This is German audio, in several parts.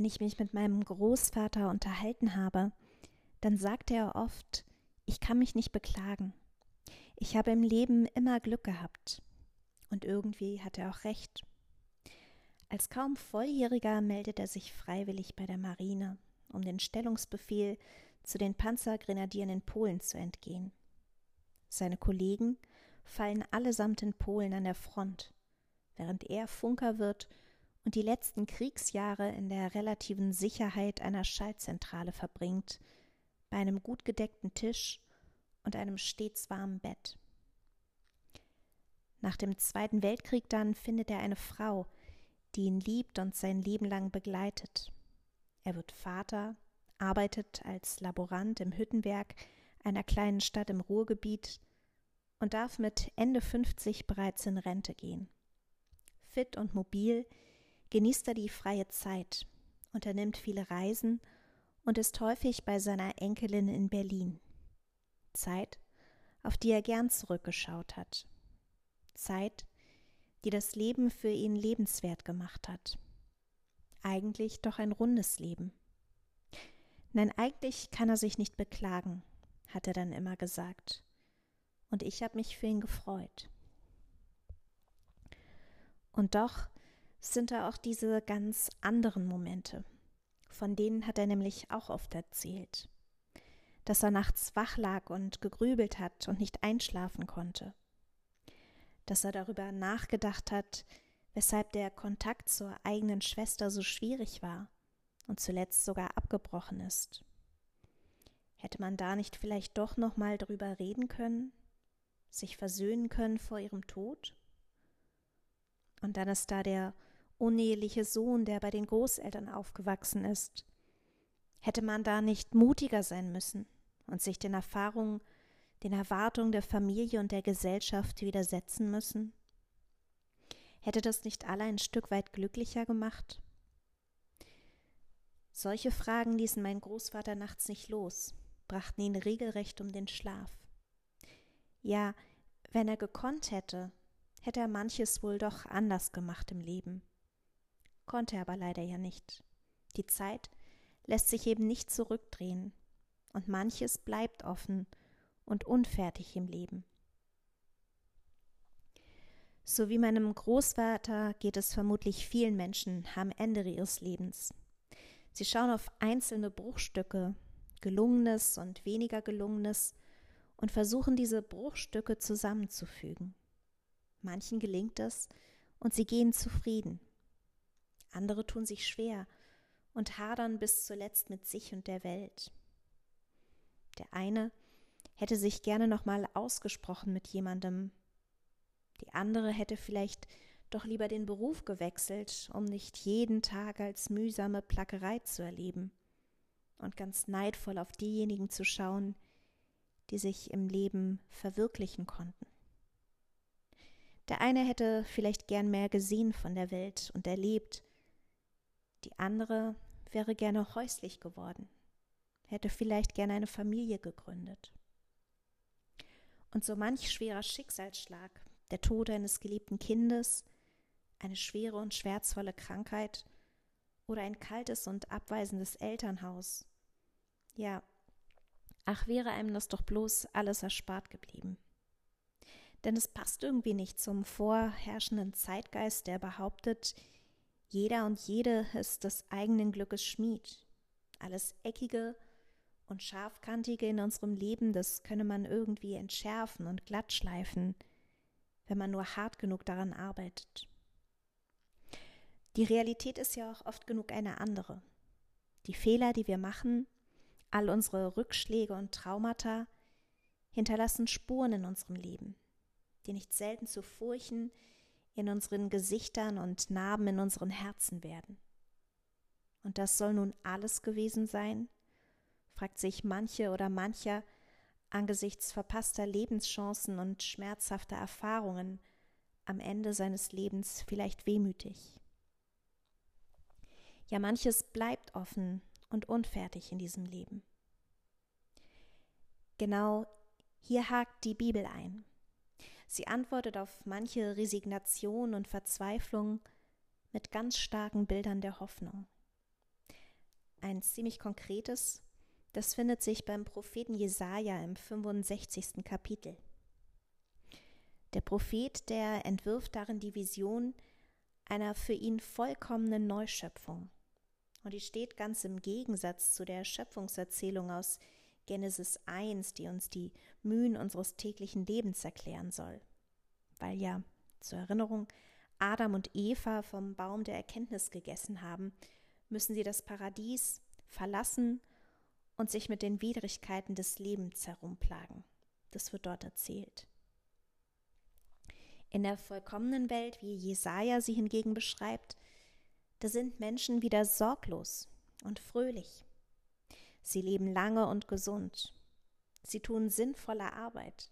Wenn ich mich mit meinem Großvater unterhalten habe, dann sagte er oft, ich kann mich nicht beklagen. Ich habe im Leben immer Glück gehabt. Und irgendwie hat er auch recht. Als kaum Volljähriger meldet er sich freiwillig bei der Marine, um den Stellungsbefehl zu den Panzergrenadieren in Polen zu entgehen. Seine Kollegen fallen allesamt in Polen an der Front, während er Funker wird und die letzten Kriegsjahre in der relativen Sicherheit einer Schaltzentrale verbringt, bei einem gut gedeckten Tisch und einem stets warmen Bett. Nach dem Zweiten Weltkrieg dann findet er eine Frau, die ihn liebt und sein Leben lang begleitet. Er wird Vater, arbeitet als Laborant im Hüttenwerk einer kleinen Stadt im Ruhrgebiet und darf mit Ende 50 bereits in Rente gehen. Fit und mobil genießt er die freie Zeit, unternimmt viele Reisen und ist häufig bei seiner Enkelin in Berlin. Zeit, auf die er gern zurückgeschaut hat. Zeit, die das Leben für ihn lebenswert gemacht hat. Eigentlich doch ein rundes Leben. Nein, eigentlich kann er sich nicht beklagen, hat er dann immer gesagt. Und ich habe mich für ihn gefreut. Und doch sind da auch diese ganz anderen Momente. Von denen hat er nämlich auch oft erzählt. Dass er nachts wach lag und gegrübelt hat und nicht einschlafen konnte dass er darüber nachgedacht hat, weshalb der Kontakt zur eigenen Schwester so schwierig war und zuletzt sogar abgebrochen ist. Hätte man da nicht vielleicht doch noch mal drüber reden können, sich versöhnen können vor ihrem Tod? Und dann ist da der uneheliche Sohn, der bei den Großeltern aufgewachsen ist. Hätte man da nicht mutiger sein müssen und sich den Erfahrungen den Erwartungen der Familie und der Gesellschaft widersetzen müssen? Hätte das nicht alle ein Stück weit glücklicher gemacht? Solche Fragen ließen mein Großvater nachts nicht los, brachten ihn regelrecht um den Schlaf. Ja, wenn er gekonnt hätte, hätte er manches wohl doch anders gemacht im Leben. Konnte er aber leider ja nicht. Die Zeit lässt sich eben nicht zurückdrehen, und manches bleibt offen und unfertig im Leben. So wie meinem Großvater geht es vermutlich vielen Menschen am Ende ihres Lebens. Sie schauen auf einzelne Bruchstücke, gelungenes und weniger gelungenes, und versuchen diese Bruchstücke zusammenzufügen. Manchen gelingt es, und sie gehen zufrieden. Andere tun sich schwer und hadern bis zuletzt mit sich und der Welt. Der eine hätte sich gerne nochmal ausgesprochen mit jemandem. Die andere hätte vielleicht doch lieber den Beruf gewechselt, um nicht jeden Tag als mühsame Plackerei zu erleben und ganz neidvoll auf diejenigen zu schauen, die sich im Leben verwirklichen konnten. Der eine hätte vielleicht gern mehr gesehen von der Welt und erlebt, die andere wäre gerne häuslich geworden, hätte vielleicht gern eine Familie gegründet. Und so manch schwerer Schicksalsschlag, der Tod eines geliebten Kindes, eine schwere und schmerzvolle Krankheit oder ein kaltes und abweisendes Elternhaus. Ja, ach wäre einem das doch bloß alles erspart geblieben. Denn es passt irgendwie nicht zum vorherrschenden Zeitgeist, der behauptet, jeder und jede ist des eigenen Glückes Schmied. Alles Eckige, und Scharfkantige in unserem Leben, das könne man irgendwie entschärfen und glattschleifen, wenn man nur hart genug daran arbeitet. Die Realität ist ja auch oft genug eine andere. Die Fehler, die wir machen, all unsere Rückschläge und Traumata hinterlassen Spuren in unserem Leben, die nicht selten zu Furchen in unseren Gesichtern und Narben in unseren Herzen werden. Und das soll nun alles gewesen sein, fragt sich manche oder mancher angesichts verpasster Lebenschancen und schmerzhafter Erfahrungen am Ende seines Lebens vielleicht wehmütig. Ja, manches bleibt offen und unfertig in diesem Leben. Genau hier hakt die Bibel ein. Sie antwortet auf manche Resignation und Verzweiflung mit ganz starken Bildern der Hoffnung. ein ziemlich konkretes. Das findet sich beim Propheten Jesaja im 65. Kapitel. Der Prophet, der entwirft darin die Vision einer für ihn vollkommenen Neuschöpfung. Und die steht ganz im Gegensatz zu der Schöpfungserzählung aus Genesis 1, die uns die Mühen unseres täglichen Lebens erklären soll. Weil ja, zur Erinnerung, Adam und Eva vom Baum der Erkenntnis gegessen haben, müssen sie das Paradies verlassen und sich mit den Widrigkeiten des Lebens herumplagen. Das wird dort erzählt. In der vollkommenen Welt, wie Jesaja sie hingegen beschreibt, da sind Menschen wieder sorglos und fröhlich. Sie leben lange und gesund. Sie tun sinnvolle Arbeit,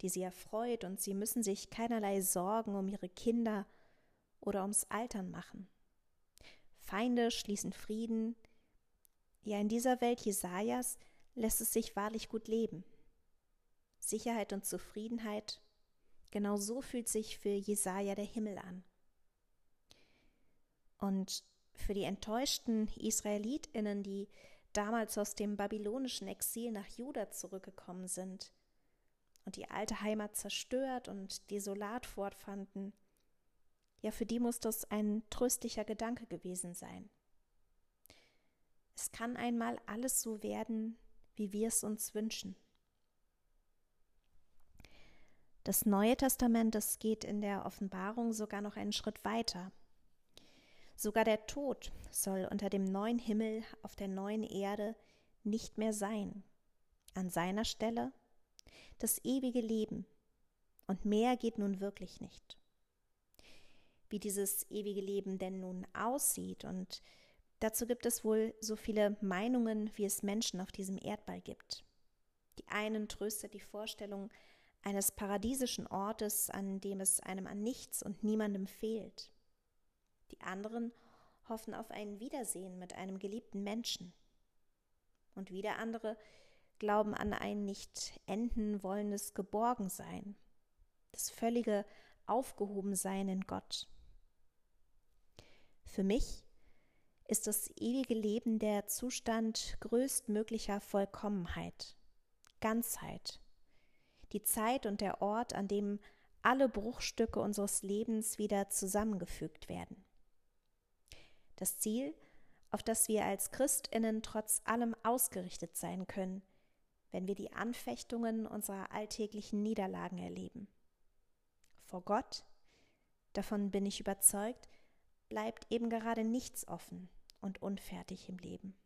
die sie erfreut, und sie müssen sich keinerlei Sorgen um ihre Kinder oder ums Altern machen. Feinde schließen Frieden. Ja, in dieser Welt Jesajas lässt es sich wahrlich gut leben. Sicherheit und Zufriedenheit, genau so fühlt sich für Jesaja der Himmel an. Und für die enttäuschten IsraelitInnen, die damals aus dem babylonischen Exil nach Juda zurückgekommen sind und die alte Heimat zerstört und desolat fortfanden, ja, für die muss das ein tröstlicher Gedanke gewesen sein. Es kann einmal alles so werden, wie wir es uns wünschen. Das Neue Testament, das geht in der Offenbarung sogar noch einen Schritt weiter. Sogar der Tod soll unter dem neuen Himmel auf der neuen Erde nicht mehr sein. An seiner Stelle das ewige Leben. Und mehr geht nun wirklich nicht. Wie dieses ewige Leben denn nun aussieht und dazu gibt es wohl so viele Meinungen, wie es Menschen auf diesem Erdball gibt. Die einen tröstet die Vorstellung eines paradiesischen Ortes, an dem es einem an nichts und niemandem fehlt. Die anderen hoffen auf ein Wiedersehen mit einem geliebten Menschen. Und wieder andere glauben an ein nicht enden wollendes Geborgensein, das völlige Aufgehobensein in Gott. Für mich ist das ewige Leben der Zustand größtmöglicher Vollkommenheit, Ganzheit, die Zeit und der Ort, an dem alle Bruchstücke unseres Lebens wieder zusammengefügt werden. Das Ziel, auf das wir als Christinnen trotz allem ausgerichtet sein können, wenn wir die Anfechtungen unserer alltäglichen Niederlagen erleben. Vor Gott, davon bin ich überzeugt, bleibt eben gerade nichts offen und unfertig im Leben.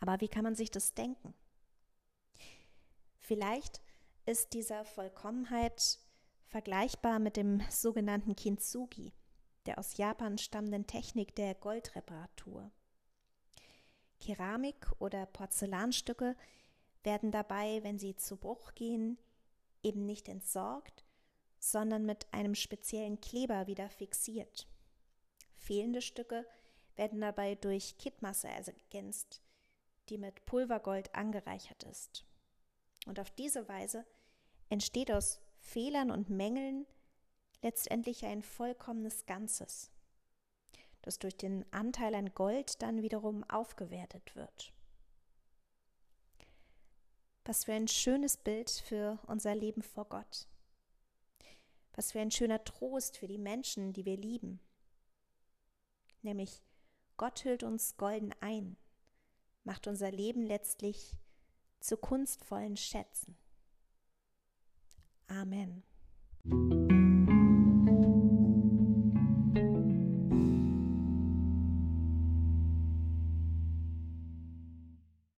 Aber wie kann man sich das denken? Vielleicht ist dieser Vollkommenheit vergleichbar mit dem sogenannten Kintsugi, der aus Japan stammenden Technik der Goldreparatur. Keramik oder Porzellanstücke werden dabei, wenn sie zu Bruch gehen, eben nicht entsorgt, sondern mit einem speziellen Kleber wieder fixiert. Fehlende Stücke werden dabei durch Kittmasse ergänzt, die mit Pulvergold angereichert ist. Und auf diese Weise entsteht aus Fehlern und Mängeln letztendlich ein vollkommenes Ganzes, das durch den Anteil an Gold dann wiederum aufgewertet wird. Was für ein schönes Bild für unser Leben vor Gott. Was für ein schöner Trost für die Menschen, die wir lieben. Nämlich Gott hüllt uns golden ein, macht unser Leben letztlich zu kunstvollen Schätzen. Amen.